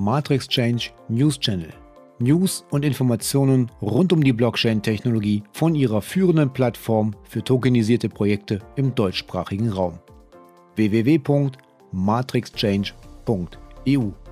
Matrix Change News Channel. News und Informationen rund um die Blockchain-Technologie von ihrer führenden Plattform für tokenisierte Projekte im deutschsprachigen Raum. www.matrixchange.eu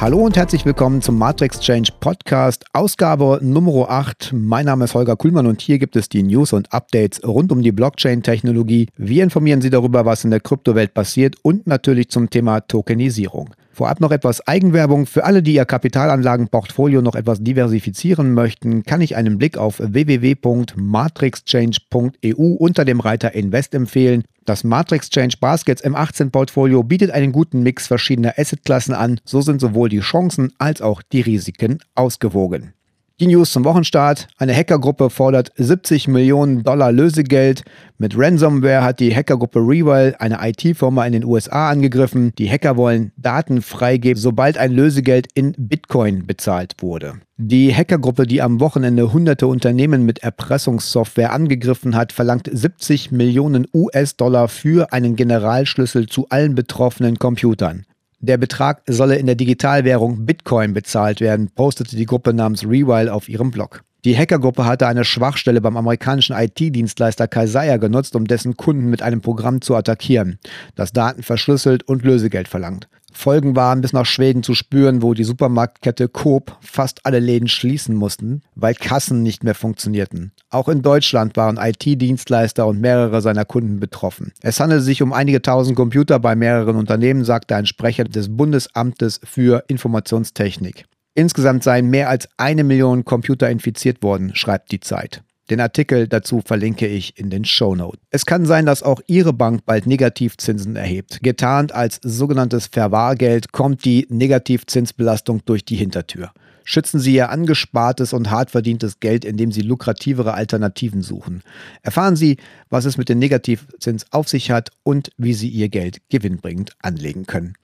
Hallo und herzlich willkommen zum Matrix Change Podcast, Ausgabe Nummer 8. Mein Name ist Holger Kuhlmann und hier gibt es die News und Updates rund um die Blockchain-Technologie. Wir informieren Sie darüber, was in der Kryptowelt passiert und natürlich zum Thema Tokenisierung. Vorab noch etwas Eigenwerbung. Für alle, die ihr Kapitalanlagenportfolio noch etwas diversifizieren möchten, kann ich einen Blick auf www.matrixchange.eu unter dem Reiter Invest empfehlen. Das Matrix Change Baskets M18 Portfolio bietet einen guten Mix verschiedener Assetklassen an. So sind sowohl die Chancen als auch die Risiken ausgewogen. Die News zum Wochenstart. Eine Hackergruppe fordert 70 Millionen Dollar Lösegeld. Mit Ransomware hat die Hackergruppe Rewell eine IT-Firma in den USA angegriffen. Die Hacker wollen Daten freigeben, sobald ein Lösegeld in Bitcoin bezahlt wurde. Die Hackergruppe, die am Wochenende hunderte Unternehmen mit Erpressungssoftware angegriffen hat, verlangt 70 Millionen US-Dollar für einen Generalschlüssel zu allen betroffenen Computern. Der Betrag solle in der Digitalwährung Bitcoin bezahlt werden, postete die Gruppe namens Rewile auf ihrem Blog. Die Hackergruppe hatte eine Schwachstelle beim amerikanischen IT-Dienstleister Kaseya genutzt, um dessen Kunden mit einem Programm zu attackieren, das Daten verschlüsselt und Lösegeld verlangt. Folgen waren bis nach Schweden zu spüren, wo die Supermarktkette Coop fast alle Läden schließen mussten, weil Kassen nicht mehr funktionierten. Auch in Deutschland waren IT-Dienstleister und mehrere seiner Kunden betroffen. Es handelt sich um einige tausend Computer bei mehreren Unternehmen, sagte ein Sprecher des Bundesamtes für Informationstechnik. Insgesamt seien mehr als eine Million Computer infiziert worden, schreibt die Zeit. Den Artikel dazu verlinke ich in den Show Notes. Es kann sein, dass auch Ihre Bank bald Negativzinsen erhebt. Getarnt als sogenanntes Verwahrgeld kommt die Negativzinsbelastung durch die Hintertür. Schützen Sie Ihr angespartes und hart verdientes Geld, indem Sie lukrativere Alternativen suchen. Erfahren Sie, was es mit dem Negativzins auf sich hat und wie Sie Ihr Geld gewinnbringend anlegen können.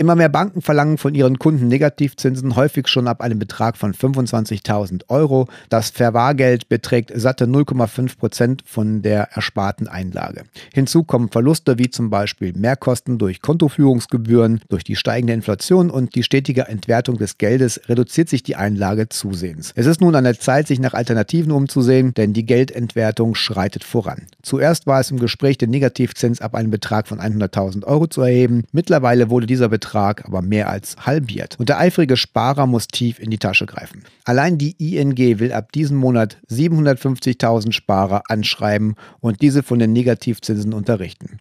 Immer mehr Banken verlangen von ihren Kunden Negativzinsen, häufig schon ab einem Betrag von 25.000 Euro. Das Verwahrgeld beträgt satte 0,5 Prozent von der ersparten Einlage. Hinzu kommen Verluste wie zum Beispiel Mehrkosten durch Kontoführungsgebühren, durch die steigende Inflation und die stetige Entwertung des Geldes reduziert sich die Einlage zusehends. Es ist nun an der Zeit, sich nach Alternativen umzusehen, denn die Geldentwertung schreitet voran. Zuerst war es im Gespräch, den Negativzins ab einem Betrag von 100.000 Euro zu erheben. Mittlerweile wurde dieser Betrag Betrag aber mehr als halbiert. Und der eifrige Sparer muss tief in die Tasche greifen. Allein die ING will ab diesem Monat 750.000 Sparer anschreiben und diese von den Negativzinsen unterrichten.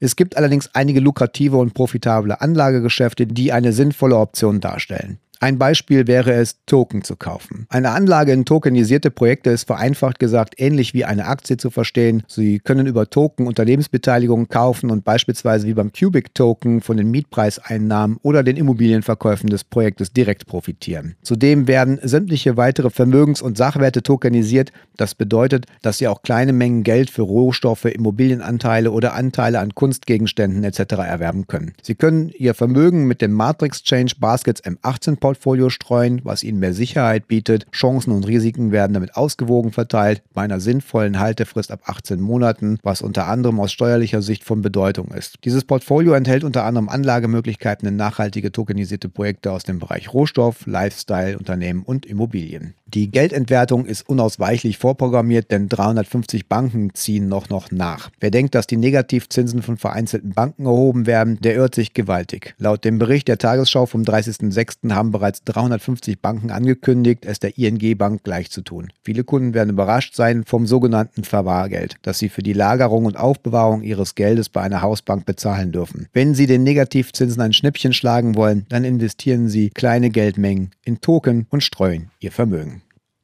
Es gibt allerdings einige lukrative und profitable Anlagegeschäfte, die eine sinnvolle Option darstellen. Ein Beispiel wäre es, Token zu kaufen. Eine Anlage in tokenisierte Projekte ist vereinfacht gesagt ähnlich wie eine Aktie zu verstehen. Sie können über Token Unternehmensbeteiligungen kaufen und beispielsweise wie beim Cubic Token von den Mietpreiseinnahmen oder den Immobilienverkäufen des Projektes direkt profitieren. Zudem werden sämtliche weitere Vermögens- und Sachwerte tokenisiert. Das bedeutet, dass Sie auch kleine Mengen Geld für Rohstoffe, Immobilienanteile oder Anteile an Kunstgegenständen etc. erwerben können. Sie können Ihr Vermögen mit dem Matrix Change Baskets M18 Portfolio streuen, was ihnen mehr Sicherheit bietet. Chancen und Risiken werden damit ausgewogen verteilt, bei einer sinnvollen Haltefrist ab 18 Monaten, was unter anderem aus steuerlicher Sicht von Bedeutung ist. Dieses Portfolio enthält unter anderem Anlagemöglichkeiten in nachhaltige tokenisierte Projekte aus dem Bereich Rohstoff, Lifestyle, Unternehmen und Immobilien. Die Geldentwertung ist unausweichlich vorprogrammiert, denn 350 Banken ziehen noch noch nach. Wer denkt, dass die Negativzinsen von vereinzelten Banken erhoben werden, der irrt sich gewaltig. Laut dem Bericht der Tagesschau vom 30.06. haben bereits 350 Banken angekündigt, es der ING Bank gleichzutun. Viele Kunden werden überrascht sein vom sogenannten Verwahrgeld, das sie für die Lagerung und Aufbewahrung ihres Geldes bei einer Hausbank bezahlen dürfen. Wenn sie den Negativzinsen ein Schnippchen schlagen wollen, dann investieren sie kleine Geldmengen in Token und streuen ihr Vermögen.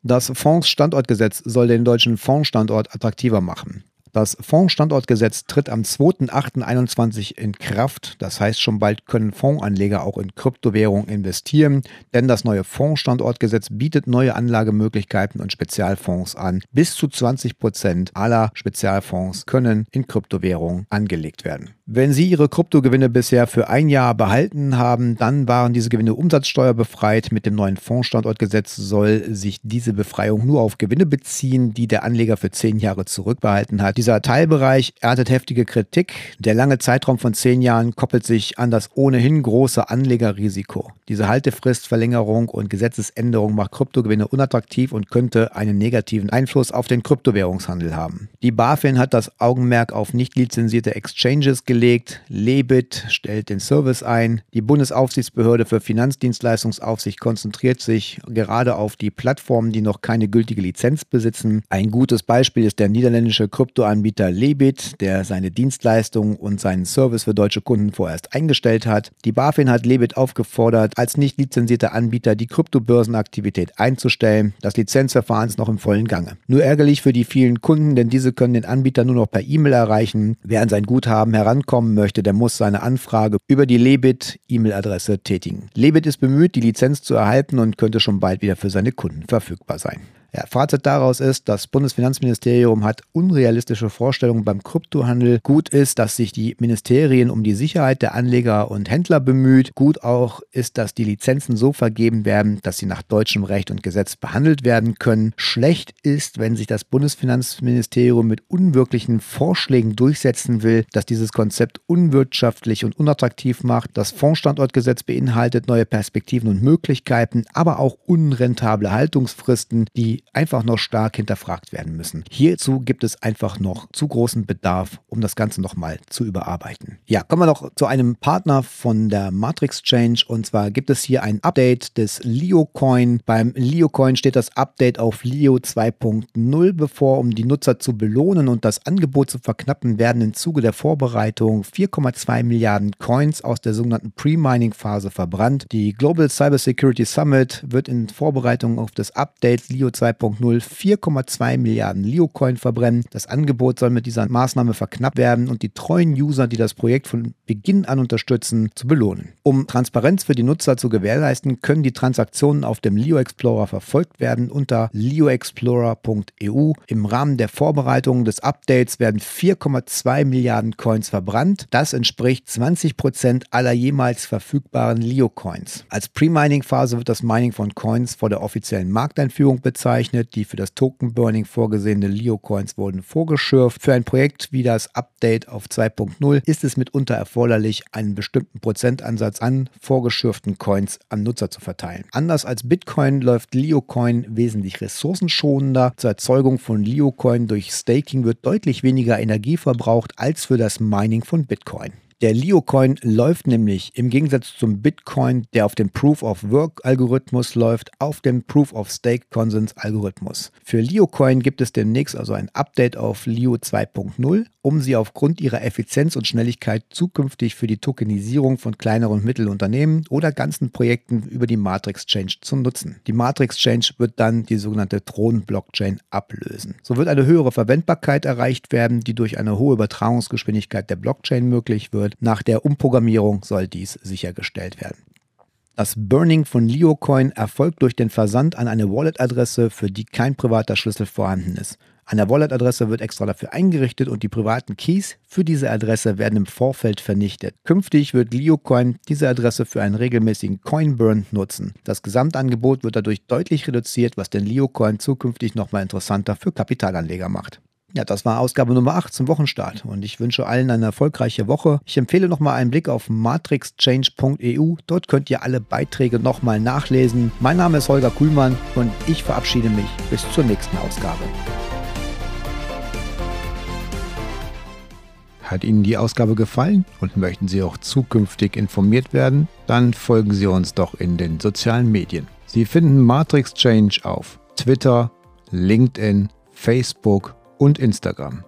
Das Fondsstandortgesetz soll den deutschen Fondsstandort attraktiver machen. Das Fondsstandortgesetz tritt am 2.8.21 in Kraft. Das heißt, schon bald können Fondsanleger auch in Kryptowährungen investieren, denn das neue Fondsstandortgesetz bietet neue Anlagemöglichkeiten und Spezialfonds an. Bis zu 20 Prozent aller Spezialfonds können in Kryptowährungen angelegt werden. Wenn Sie Ihre Kryptogewinne bisher für ein Jahr behalten haben, dann waren diese Gewinne umsatzsteuerbefreit. Mit dem neuen Fondsstandortgesetz soll sich diese Befreiung nur auf Gewinne beziehen, die der Anleger für zehn Jahre zurückbehalten hat. Dieser Teilbereich erntet heftige Kritik. Der lange Zeitraum von zehn Jahren koppelt sich an das ohnehin große Anlegerrisiko. Diese Haltefristverlängerung und Gesetzesänderung macht Kryptogewinne unattraktiv und könnte einen negativen Einfluss auf den Kryptowährungshandel haben. Die BaFin hat das Augenmerk auf nicht lizenzierte Exchanges gelegt. Lebit stellt den Service ein. Die Bundesaufsichtsbehörde für Finanzdienstleistungsaufsicht konzentriert sich gerade auf die Plattformen, die noch keine gültige Lizenz besitzen. Ein gutes Beispiel ist der niederländische Kryptoanbieter Lebit, der seine Dienstleistungen und seinen Service für deutsche Kunden vorerst eingestellt hat. Die BaFin hat Lebit aufgefordert, als nicht lizenzierter Anbieter die Kryptobörsenaktivität einzustellen. Das Lizenzverfahren ist noch im vollen Gange. Nur ärgerlich für die vielen Kunden, denn diese können den Anbieter nur noch per E-Mail erreichen. Wer an sein Guthaben herankommt, kommen möchte, der muss seine Anfrage über die Lebit-E-Mail-Adresse tätigen. Lebit ist bemüht, die Lizenz zu erhalten und könnte schon bald wieder für seine Kunden verfügbar sein. Ja, Fazit daraus ist, das Bundesfinanzministerium hat unrealistische Vorstellungen beim Kryptohandel. Gut ist, dass sich die Ministerien um die Sicherheit der Anleger und Händler bemüht. Gut auch ist, dass die Lizenzen so vergeben werden, dass sie nach deutschem Recht und Gesetz behandelt werden können. Schlecht ist, wenn sich das Bundesfinanzministerium mit unwirklichen Vorschlägen durchsetzen will, dass dieses Konzept unwirtschaftlich und unattraktiv macht. Das Fondsstandortgesetz beinhaltet neue Perspektiven und Möglichkeiten, aber auch unrentable Haltungsfristen, die einfach noch stark hinterfragt werden müssen. Hierzu gibt es einfach noch zu großen Bedarf, um das Ganze nochmal zu überarbeiten. Ja, kommen wir noch zu einem Partner von der Matrix Change und zwar gibt es hier ein Update des Leo Coin. Beim Leo Coin steht das Update auf Leo 2.0 bevor, um die Nutzer zu belohnen und das Angebot zu verknappen, werden im Zuge der Vorbereitung 4,2 Milliarden Coins aus der sogenannten Pre-Mining-Phase verbrannt. Die Global Cybersecurity Summit wird in Vorbereitung auf das Update Leo 2.0 2.0 4,2 Milliarden Leo-Coin verbrennen. Das Angebot soll mit dieser Maßnahme verknappt werden und die treuen User, die das Projekt von Beginn an unterstützen, zu belohnen. Um Transparenz für die Nutzer zu gewährleisten, können die Transaktionen auf dem Leo Explorer verfolgt werden unter leoexplorer.eu. Im Rahmen der Vorbereitung des Updates werden 4,2 Milliarden Coins verbrannt. Das entspricht 20 Prozent aller jemals verfügbaren Leo-Coins. Als Pre-Mining-Phase wird das Mining von Coins vor der offiziellen Markteinführung bezahlt bezeichnet. Die für das Token Burning vorgesehene Leo-Coins wurden vorgeschürft. Für ein Projekt wie das Update auf 2.0 ist es mitunter erforderlich, einen bestimmten Prozentansatz an vorgeschürften Coins an Nutzer zu verteilen. Anders als Bitcoin läuft Leocoin wesentlich ressourcenschonender. Zur Erzeugung von Leocoin durch Staking wird deutlich weniger Energie verbraucht als für das Mining von Bitcoin. Der Leo-Coin läuft nämlich im Gegensatz zum Bitcoin, der auf dem Proof-of-Work-Algorithmus läuft, auf dem Proof-of-Stake-Konsens-Algorithmus. Für Leo-Coin gibt es demnächst also ein Update auf Leo 2.0, um sie aufgrund ihrer Effizienz und Schnelligkeit zukünftig für die Tokenisierung von kleineren und Mittelunternehmen oder ganzen Projekten über die Matrix Change zu nutzen. Die Matrix Change wird dann die sogenannte Thron-Blockchain ablösen. So wird eine höhere Verwendbarkeit erreicht werden, die durch eine hohe Übertragungsgeschwindigkeit der Blockchain möglich wird wird. Nach der Umprogrammierung soll dies sichergestellt werden. Das Burning von LeoCoin erfolgt durch den Versand an eine Wallet-Adresse, für die kein privater Schlüssel vorhanden ist. Eine Wallet-Adresse wird extra dafür eingerichtet und die privaten Keys für diese Adresse werden im Vorfeld vernichtet. Künftig wird LeoCoin diese Adresse für einen regelmäßigen Coin-Burn nutzen. Das Gesamtangebot wird dadurch deutlich reduziert, was den LeoCoin zukünftig nochmal interessanter für Kapitalanleger macht. Ja, das war Ausgabe Nummer 8 zum Wochenstart und ich wünsche allen eine erfolgreiche Woche. Ich empfehle nochmal einen Blick auf matrixchange.eu. Dort könnt ihr alle Beiträge nochmal nachlesen. Mein Name ist Holger Kuhlmann und ich verabschiede mich bis zur nächsten Ausgabe. Hat Ihnen die Ausgabe gefallen und möchten Sie auch zukünftig informiert werden? Dann folgen Sie uns doch in den sozialen Medien. Sie finden Matrix Change auf Twitter, LinkedIn, Facebook und Instagram.